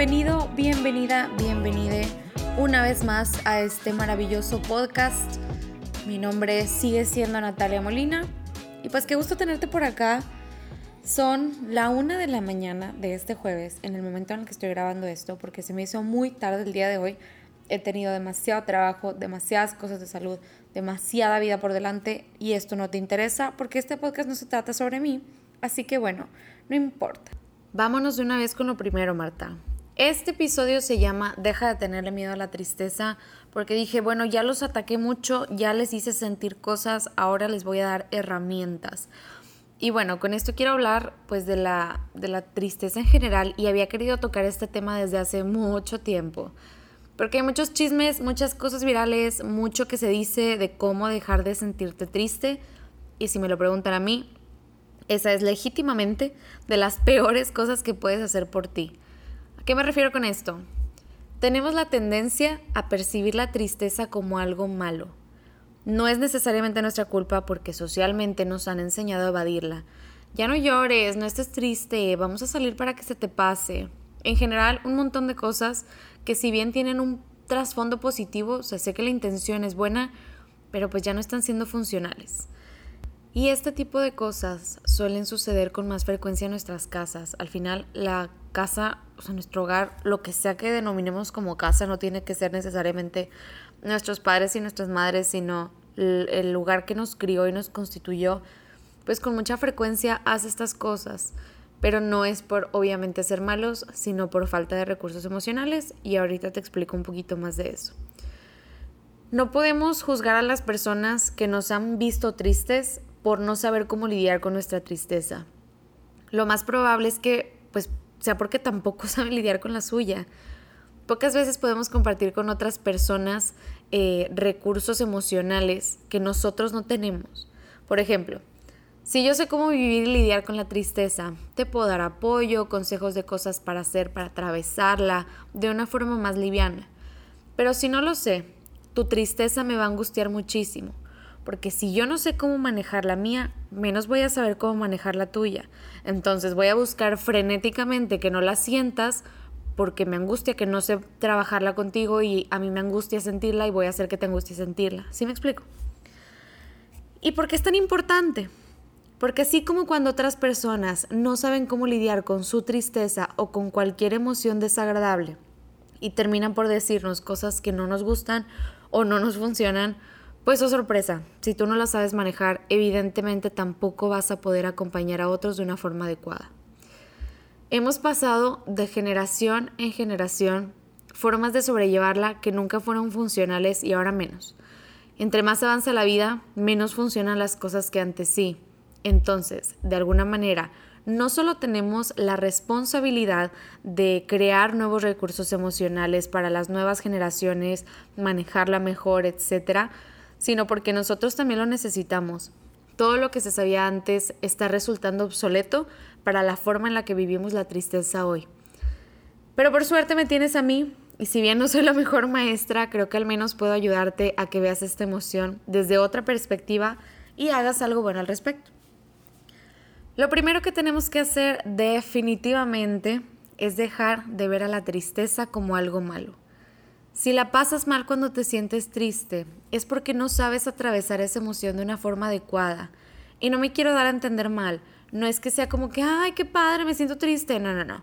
Bienvenido, bienvenida, bienvenide una vez más a este maravilloso podcast. Mi nombre sigue siendo Natalia Molina y pues qué gusto tenerte por acá. Son la una de la mañana de este jueves, en el momento en el que estoy grabando esto, porque se me hizo muy tarde el día de hoy. He tenido demasiado trabajo, demasiadas cosas de salud, demasiada vida por delante y esto no te interesa porque este podcast no se trata sobre mí. Así que bueno, no importa. Vámonos de una vez con lo primero, Marta. Este episodio se llama Deja de tenerle miedo a la tristeza porque dije, bueno, ya los ataqué mucho, ya les hice sentir cosas, ahora les voy a dar herramientas. Y bueno, con esto quiero hablar pues de la, de la tristeza en general y había querido tocar este tema desde hace mucho tiempo. Porque hay muchos chismes, muchas cosas virales, mucho que se dice de cómo dejar de sentirte triste. Y si me lo preguntan a mí, esa es legítimamente de las peores cosas que puedes hacer por ti. ¿A qué me refiero con esto? Tenemos la tendencia a percibir la tristeza como algo malo. No es necesariamente nuestra culpa porque socialmente nos han enseñado a evadirla. Ya no llores, no estés triste, vamos a salir para que se te pase. En general, un montón de cosas que si bien tienen un trasfondo positivo, o sea, sé que la intención es buena, pero pues ya no están siendo funcionales. Y este tipo de cosas suelen suceder con más frecuencia en nuestras casas. Al final, la casa, o sea, nuestro hogar, lo que sea que denominemos como casa, no tiene que ser necesariamente nuestros padres y nuestras madres, sino el lugar que nos crió y nos constituyó, pues con mucha frecuencia hace estas cosas. Pero no es por obviamente ser malos, sino por falta de recursos emocionales y ahorita te explico un poquito más de eso. No podemos juzgar a las personas que nos han visto tristes por no saber cómo lidiar con nuestra tristeza. Lo más probable es que, pues, sea porque tampoco saben lidiar con la suya. Pocas veces podemos compartir con otras personas eh, recursos emocionales que nosotros no tenemos. Por ejemplo, si yo sé cómo vivir y lidiar con la tristeza, te puedo dar apoyo, consejos de cosas para hacer, para atravesarla de una forma más liviana. Pero si no lo sé, tu tristeza me va a angustiar muchísimo porque si yo no sé cómo manejar la mía, menos voy a saber cómo manejar la tuya. Entonces voy a buscar frenéticamente que no la sientas porque me angustia que no sé trabajarla contigo y a mí me angustia sentirla y voy a hacer que te angustie sentirla. ¿Sí me explico? ¿Y por qué es tan importante? Porque así como cuando otras personas no saben cómo lidiar con su tristeza o con cualquier emoción desagradable y terminan por decirnos cosas que no nos gustan o no nos funcionan, pues oh sorpresa, si tú no la sabes manejar, evidentemente tampoco vas a poder acompañar a otros de una forma adecuada. Hemos pasado de generación en generación formas de sobrellevarla que nunca fueron funcionales y ahora menos. Entre más avanza la vida, menos funcionan las cosas que antes sí. Entonces, de alguna manera, no solo tenemos la responsabilidad de crear nuevos recursos emocionales para las nuevas generaciones, manejarla mejor, etcétera, sino porque nosotros también lo necesitamos. Todo lo que se sabía antes está resultando obsoleto para la forma en la que vivimos la tristeza hoy. Pero por suerte me tienes a mí y si bien no soy la mejor maestra, creo que al menos puedo ayudarte a que veas esta emoción desde otra perspectiva y hagas algo bueno al respecto. Lo primero que tenemos que hacer definitivamente es dejar de ver a la tristeza como algo malo. Si la pasas mal cuando te sientes triste, es porque no sabes atravesar esa emoción de una forma adecuada. Y no me quiero dar a entender mal. No es que sea como que, ay, qué padre, me siento triste. No, no, no.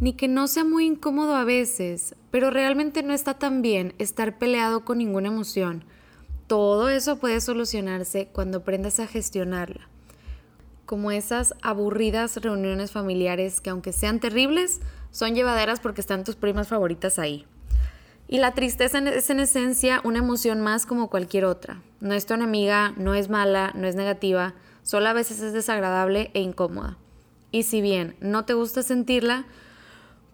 Ni que no sea muy incómodo a veces, pero realmente no está tan bien estar peleado con ninguna emoción. Todo eso puede solucionarse cuando aprendas a gestionarla. Como esas aburridas reuniones familiares que aunque sean terribles, son llevaderas porque están tus primas favoritas ahí. Y la tristeza es en esencia una emoción más como cualquier otra. No es tu enemiga, no es mala, no es negativa, solo a veces es desagradable e incómoda. Y si bien no te gusta sentirla,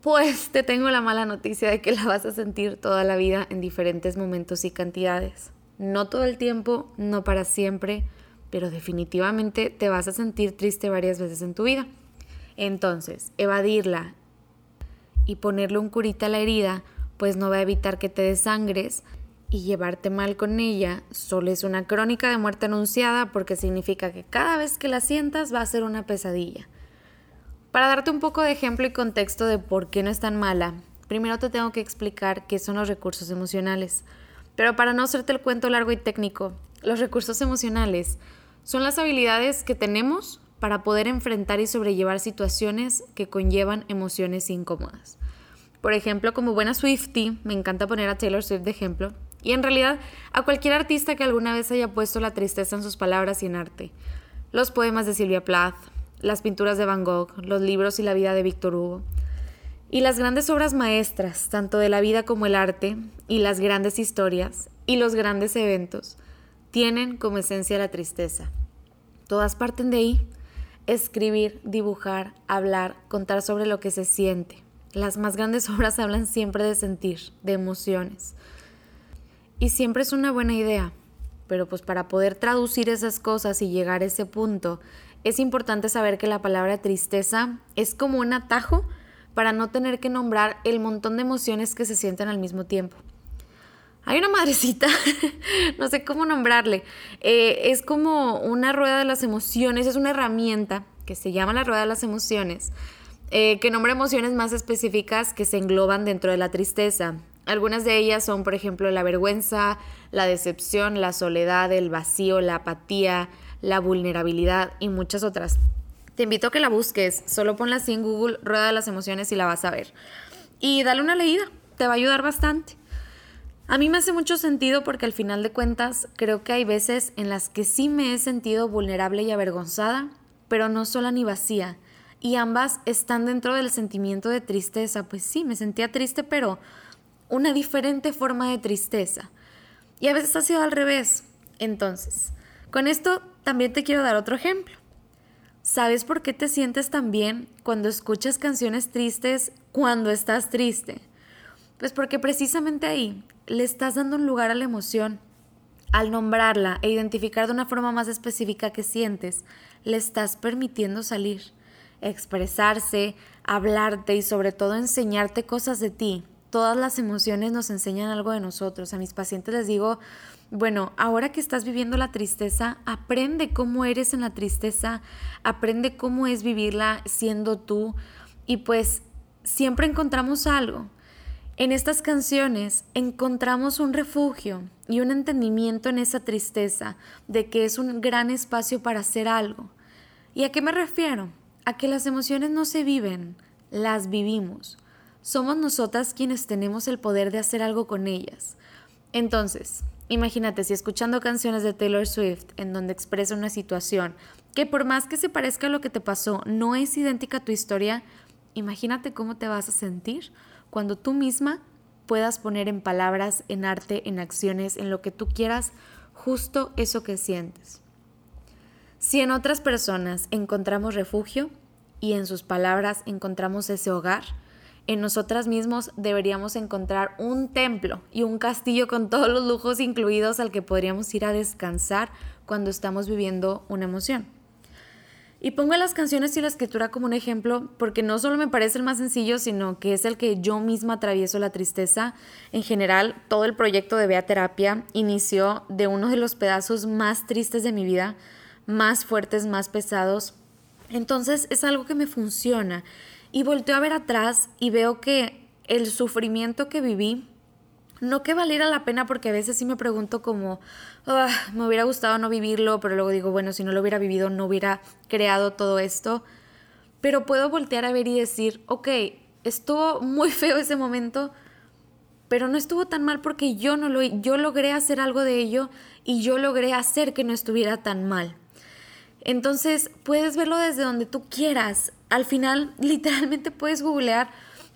pues te tengo la mala noticia de que la vas a sentir toda la vida en diferentes momentos y cantidades. No todo el tiempo, no para siempre, pero definitivamente te vas a sentir triste varias veces en tu vida. Entonces, evadirla y ponerle un curita a la herida, pues no va a evitar que te desangres y llevarte mal con ella solo es una crónica de muerte anunciada porque significa que cada vez que la sientas va a ser una pesadilla. Para darte un poco de ejemplo y contexto de por qué no es tan mala, primero te tengo que explicar qué son los recursos emocionales. Pero para no hacerte el cuento largo y técnico, los recursos emocionales son las habilidades que tenemos para poder enfrentar y sobrellevar situaciones que conllevan emociones incómodas. Por ejemplo, como buena Swiftie, me encanta poner a Taylor Swift de ejemplo, y en realidad a cualquier artista que alguna vez haya puesto la tristeza en sus palabras y en arte. Los poemas de Sylvia Plath, las pinturas de Van Gogh, los libros y la vida de Víctor Hugo. Y las grandes obras maestras, tanto de la vida como el arte, y las grandes historias, y los grandes eventos, tienen como esencia la tristeza. Todas parten de ahí. Escribir, dibujar, hablar, contar sobre lo que se siente. Las más grandes obras hablan siempre de sentir, de emociones. Y siempre es una buena idea, pero pues para poder traducir esas cosas y llegar a ese punto, es importante saber que la palabra tristeza es como un atajo para no tener que nombrar el montón de emociones que se sienten al mismo tiempo. Hay una madrecita, no sé cómo nombrarle, eh, es como una rueda de las emociones, es una herramienta que se llama la rueda de las emociones, eh, que nombra emociones más específicas que se engloban dentro de la tristeza. Algunas de ellas son, por ejemplo, la vergüenza, la decepción, la soledad, el vacío, la apatía, la vulnerabilidad y muchas otras. Te invito a que la busques, solo ponla así en Google, rueda de las emociones y la vas a ver. Y dale una leída, te va a ayudar bastante. A mí me hace mucho sentido porque al final de cuentas creo que hay veces en las que sí me he sentido vulnerable y avergonzada, pero no sola ni vacía. Y ambas están dentro del sentimiento de tristeza. Pues sí, me sentía triste, pero una diferente forma de tristeza. Y a veces ha sido al revés. Entonces, con esto también te quiero dar otro ejemplo. ¿Sabes por qué te sientes tan bien cuando escuchas canciones tristes cuando estás triste? Pues porque precisamente ahí le estás dando un lugar a la emoción. Al nombrarla e identificar de una forma más específica que sientes, le estás permitiendo salir, expresarse, hablarte y sobre todo enseñarte cosas de ti todas las emociones nos enseñan algo de nosotros. A mis pacientes les digo, bueno, ahora que estás viviendo la tristeza, aprende cómo eres en la tristeza, aprende cómo es vivirla siendo tú y pues siempre encontramos algo. En estas canciones encontramos un refugio y un entendimiento en esa tristeza de que es un gran espacio para hacer algo. ¿Y a qué me refiero? A que las emociones no se viven, las vivimos somos nosotras quienes tenemos el poder de hacer algo con ellas. Entonces, imagínate si escuchando canciones de Taylor Swift en donde expresa una situación que por más que se parezca a lo que te pasó, no es idéntica a tu historia, imagínate cómo te vas a sentir cuando tú misma puedas poner en palabras, en arte, en acciones, en lo que tú quieras, justo eso que sientes. Si en otras personas encontramos refugio y en sus palabras encontramos ese hogar, en nosotras mismos deberíamos encontrar un templo y un castillo con todos los lujos incluidos al que podríamos ir a descansar cuando estamos viviendo una emoción. Y pongo las canciones y la escritura como un ejemplo porque no solo me parece el más sencillo, sino que es el que yo misma atravieso la tristeza. En general, todo el proyecto de Bea Terapia inició de uno de los pedazos más tristes de mi vida, más fuertes, más pesados. Entonces es algo que me funciona y volteo a ver atrás y veo que el sufrimiento que viví, no que valiera la pena porque a veces sí me pregunto como, ah, me hubiera gustado no vivirlo, pero luego digo, bueno, si no lo hubiera vivido no hubiera creado todo esto. Pero puedo voltear a ver y decir, ok, estuvo muy feo ese momento, pero no estuvo tan mal porque yo no lo yo logré hacer algo de ello y yo logré hacer que no estuviera tan mal. Entonces, puedes verlo desde donde tú quieras al final literalmente puedes googlear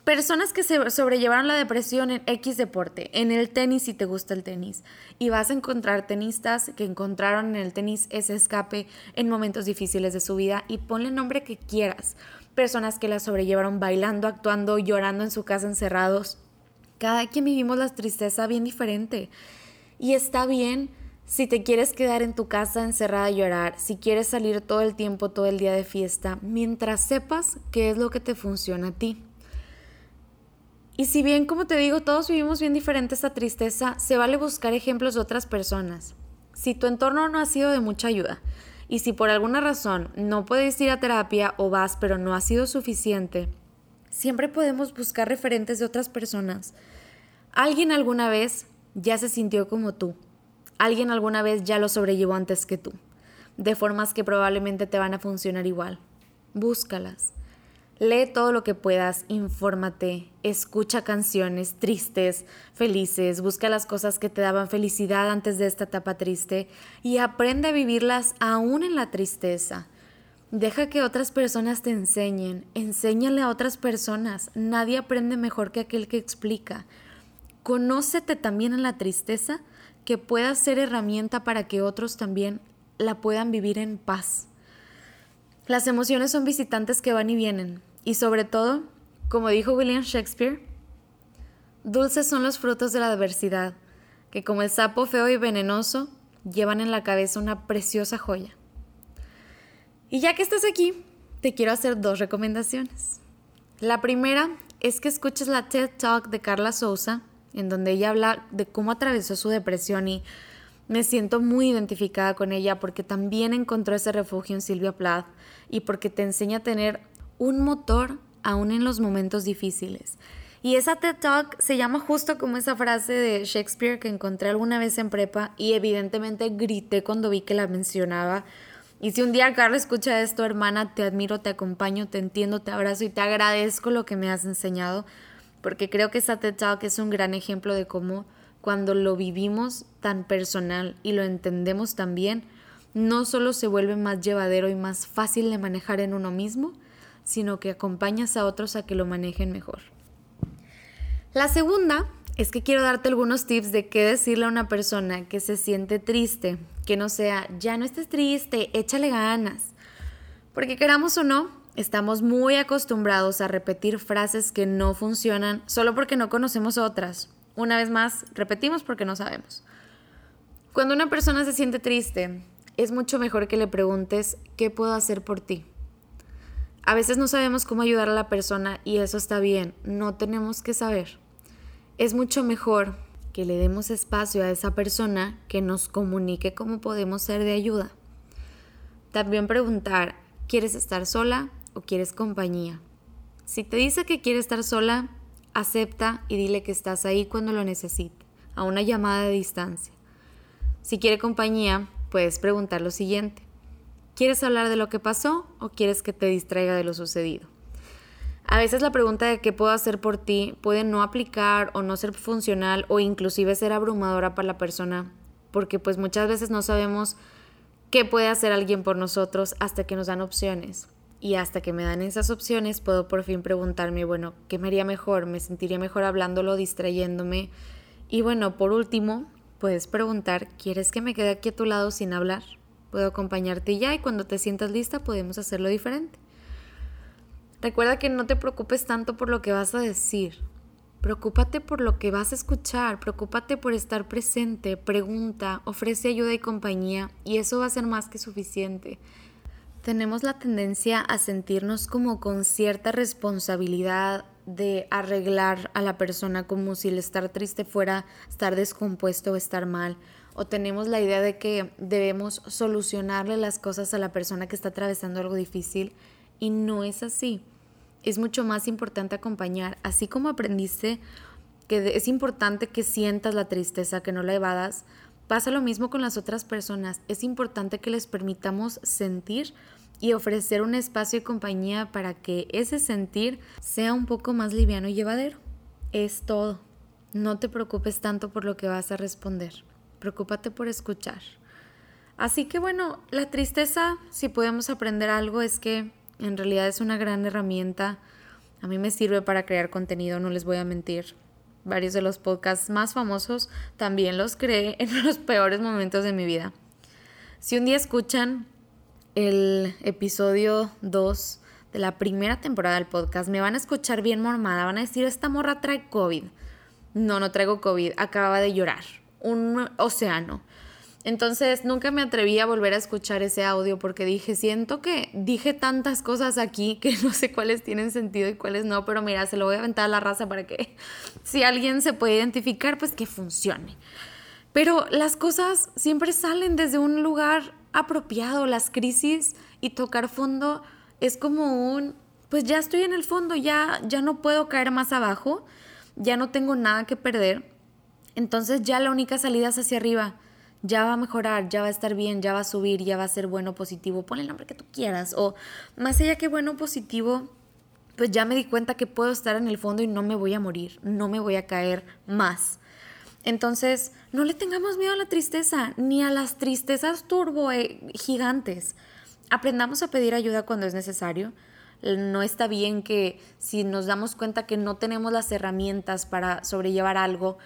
personas que se sobrellevaron la depresión en X deporte, en el tenis si te gusta el tenis, y vas a encontrar tenistas que encontraron en el tenis ese escape en momentos difíciles de su vida y ponle nombre que quieras. Personas que la sobrellevaron bailando, actuando, llorando en su casa encerrados. Cada quien vivimos la tristeza bien diferente y está bien Si te quieres quedar en tu casa encerrada a llorar, si quieres salir todo el tiempo, todo el día de fiesta, mientras sepas qué es lo que te funciona a ti. Y si bien, como te digo, todos vivimos bien diferente esta tristeza, se vale buscar ejemplos de otras personas. Si tu entorno no ha sido de mucha ayuda y si por alguna razón no puedes ir a terapia o vas pero no ha sido suficiente, siempre podemos buscar referentes de otras personas. Alguien alguna vez ya se sintió como tú. Alguien alguna vez ya lo sobrellevó antes que tú, de formas que probablemente te van a funcionar igual. Búscalas. Lee todo lo que puedas, infórmate, escucha canciones tristes, felices, busca las cosas que te daban felicidad antes de esta etapa triste y aprende a vivirlas aún en la tristeza. Deja que otras personas te enseñen, enséñale a otras personas. Nadie aprende mejor que aquel que explica. Conócete también en la tristeza que pueda ser herramienta para que otros también la puedan vivir en paz. Las emociones son visitantes que van y vienen, y sobre todo, como dijo William Shakespeare, dulces son los frutos de la adversidad, que como el sapo feo y venenoso, llevan en la cabeza una preciosa joya. Y ya que estás aquí, te quiero hacer dos recomendaciones. La primera es que escuches la TED Talk de Carla Souza, en donde ella habla de cómo atravesó su depresión y me siento muy identificada con ella porque también encontró ese refugio en Silvia Plath y porque te enseña a tener un motor aún en los momentos difíciles. Y esa TED Talk se llama justo como esa frase de Shakespeare que encontré alguna vez en prepa y evidentemente grité cuando vi que la mencionaba. Y si un día Carla escucha esto, hermana, te admiro, te acompaño, te entiendo, te abrazo y te agradezco lo que me has enseñado, porque creo que esa TED Talk es un gran ejemplo de cómo cuando lo vivimos tan personal y lo entendemos tan bien, no solo se vuelve más llevadero y más fácil de manejar en uno mismo, sino que acompañas a otros a que lo manejen mejor. La segunda es que quiero darte algunos tips de qué decirle a una persona que se siente triste, que no sea, ya no estés triste, échale ganas. Porque queramos o no, estamos muy acostumbrados a repetir frases que no funcionan solo porque no conocemos otras. Una vez más, repetimos porque no sabemos. Cuando una persona se siente triste, es mucho mejor que le preguntes, ¿qué puedo hacer por ti? A veces no sabemos cómo ayudar a la persona y eso está bien, no tenemos que saber. Es mucho mejor que le demos espacio a esa persona que nos comunique cómo podemos ser de ayuda. También preguntar, ¿quieres estar sola o quieres compañía? Si te dice que quiere estar sola, acepta y dile que estás ahí cuando lo necesite, a una llamada de distancia. Si quiere compañía, puedes preguntar lo siguiente. ¿Quieres hablar de lo que pasó o quieres que te distraiga de lo sucedido? A veces la pregunta de qué puedo hacer por ti puede no aplicar o no ser funcional o inclusive ser abrumadora para la persona, porque pues muchas veces no sabemos qué puede hacer alguien por nosotros hasta que nos dan opciones. Y hasta que me dan esas opciones puedo por fin preguntarme, bueno, ¿qué me haría mejor? ¿Me sentiría mejor hablándolo, distrayéndome? Y bueno, por último, puedes preguntar, ¿quieres que me quede aquí a tu lado sin hablar? Puedo acompañarte ya y cuando te sientas lista podemos hacerlo diferente. Recuerda que no te preocupes tanto por lo que vas a decir. Preocúpate por lo que vas a escuchar, preocúpate por estar presente, pregunta, ofrece ayuda y compañía y eso va a ser más que suficiente. Tenemos la tendencia a sentirnos como con cierta responsabilidad de arreglar a la persona como si el estar triste fuera estar descompuesto o estar mal o tenemos la idea de que debemos solucionarle las cosas a la persona que está atravesando algo difícil y no es así. Es mucho más importante acompañar, así como aprendiste que es importante que sientas la tristeza, que no la evadas, pasa lo mismo con las otras personas. Es importante que les permitamos sentir y ofrecer un espacio y compañía para que ese sentir sea un poco más liviano y llevadero. Es todo. No te preocupes tanto por lo que vas a responder preocúpate por escuchar. Así que bueno, la tristeza, si podemos aprender algo, es que en realidad es una gran herramienta. A mí me sirve para crear contenido, no les voy a mentir. Varios de los podcasts más famosos también los creé en los peores momentos de mi vida. Si un día escuchan el episodio 2 de la primera temporada del podcast, me van a escuchar bien mormada, van a decir, esta morra trae COVID. No, no traigo COVID, acababa de llorar un océano. Entonces nunca me atreví a volver a escuchar ese audio porque dije, siento que dije tantas cosas aquí que no sé cuáles tienen sentido y cuáles no, pero mira, se lo voy a aventar a la raza para que si alguien se puede identificar, pues que funcione. Pero las cosas siempre salen desde un lugar apropiado, las crisis y tocar fondo es como un, pues ya estoy en el fondo, ya, ya no puedo caer más abajo, ya no tengo nada que perder, entonces ya la única salida es hacia arriba ya va a mejorar, ya va a estar bien, ya va a subir, ya va a ser bueno, positivo, pon el nombre que tú quieras. O más allá que bueno, positivo, pues ya me di cuenta que puedo estar en el fondo y no me voy a morir, no me voy a caer más. Entonces, no le tengamos miedo a la tristeza, ni a las tristezas turbo eh, gigantes. Aprendamos a pedir ayuda cuando es necesario. No está bien que si nos damos cuenta que no tenemos las herramientas para sobrellevar algo,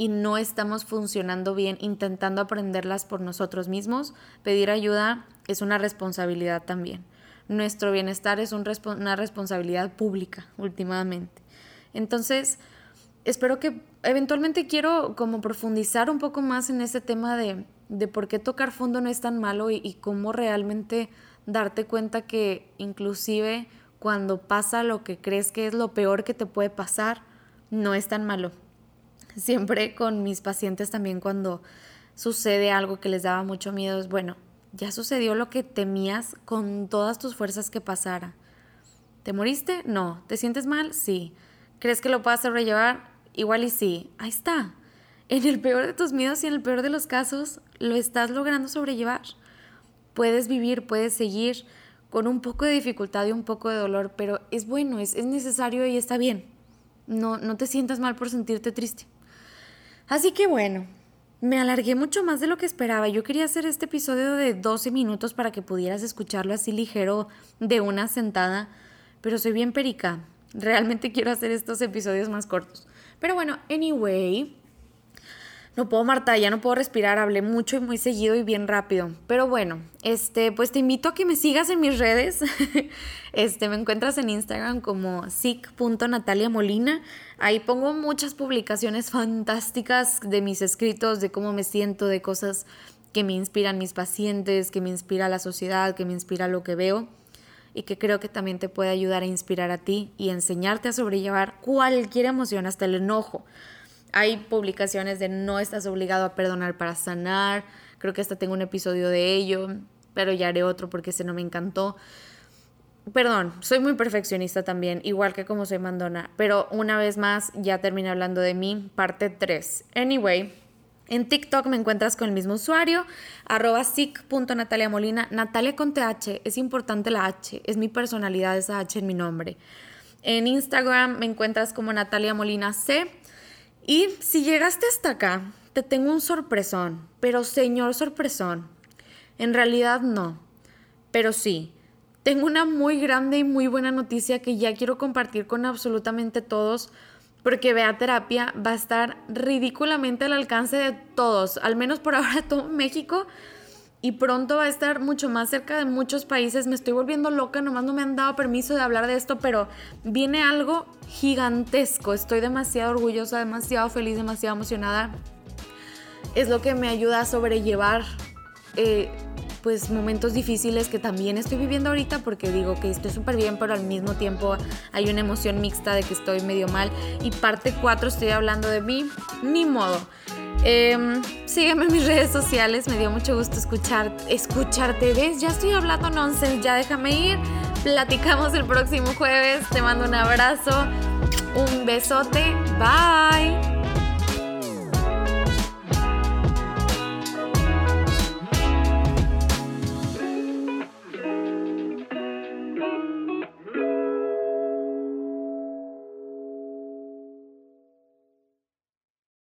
y no estamos funcionando bien intentando aprenderlas por nosotros mismos, pedir ayuda es una responsabilidad también. Nuestro bienestar es una responsabilidad pública últimamente. Entonces, espero que eventualmente quiero como profundizar un poco más en ese tema de, de por qué tocar fondo no es tan malo y, y cómo realmente darte cuenta que inclusive cuando pasa lo que crees que es lo peor que te puede pasar, no es tan malo siempre con mis pacientes también cuando sucede algo que les daba mucho miedo es, bueno, ya sucedió lo que temías con todas tus fuerzas que pasara. ¿Te moriste? No. ¿Te sientes mal? Sí. ¿Crees que lo puedas sobrellevar? Igual y sí. Ahí está. En el peor de tus miedos y en el peor de los casos, lo estás logrando sobrellevar. Puedes vivir, puedes seguir con un poco de dificultad y un poco de dolor, pero es bueno, es, es necesario y está bien. No, no te sientas mal por sentirte triste. Así que bueno, me alargué mucho más de lo que esperaba. Yo quería hacer este episodio de 12 minutos para que pudieras escucharlo así ligero de una sentada, pero soy bien perica. Realmente quiero hacer estos episodios más cortos. Pero bueno, anyway, no puedo, Marta, ya no puedo respirar, hablé mucho y muy seguido y bien rápido. Pero bueno, este, pues te invito a que me sigas en mis redes. Este, me encuentras en Instagram como sic.nataliamolina. Ahí pongo muchas publicaciones fantásticas de mis escritos, de cómo me siento, de cosas que me inspiran mis pacientes, que me inspira la sociedad, que me inspira lo que veo y que creo que también te puede ayudar a inspirar a ti y enseñarte a sobrellevar cualquier emoción, hasta el enojo. Hay publicaciones de no estás obligado a perdonar para sanar. Creo que hasta tengo un episodio de ello, pero ya haré otro porque ese no me encantó. Perdón, soy muy perfeccionista también, igual que como soy mandona, pero una vez más ya terminé hablando de mí, parte 3. Anyway, en TikTok me encuentras con el mismo usuario, arroba Molina, Natalia con TH, es importante la H, es mi personalidad esa H en mi nombre. En Instagram me encuentras como Natalia Molina C y si llegaste hasta acá, te tengo un sorpresón, pero señor sorpresón, en realidad no, pero sí. Tengo una muy grande y muy buena noticia que ya quiero compartir con absolutamente todos, porque Vea Terapia va a estar ridículamente al alcance de todos, al menos por ahora todo México y pronto va a estar mucho más cerca de muchos países. Me estoy volviendo loca, nomás no me han dado permiso de hablar de esto, pero viene algo gigantesco. Estoy demasiado orgullosa, demasiado feliz, demasiado emocionada. Es lo que me ayuda a sobrellevar eh, pues momentos difíciles que también estoy viviendo ahorita porque digo que estoy súper bien, pero al mismo tiempo hay una emoción mixta de que estoy medio mal. Y parte 4 estoy hablando de mí, ni modo. Eh, sígueme en mis redes sociales, me dio mucho gusto escuchar, escucharte. ¿Ves? Ya estoy hablando nonsense, ya déjame ir. Platicamos el próximo jueves. Te mando un abrazo, un besote. Bye.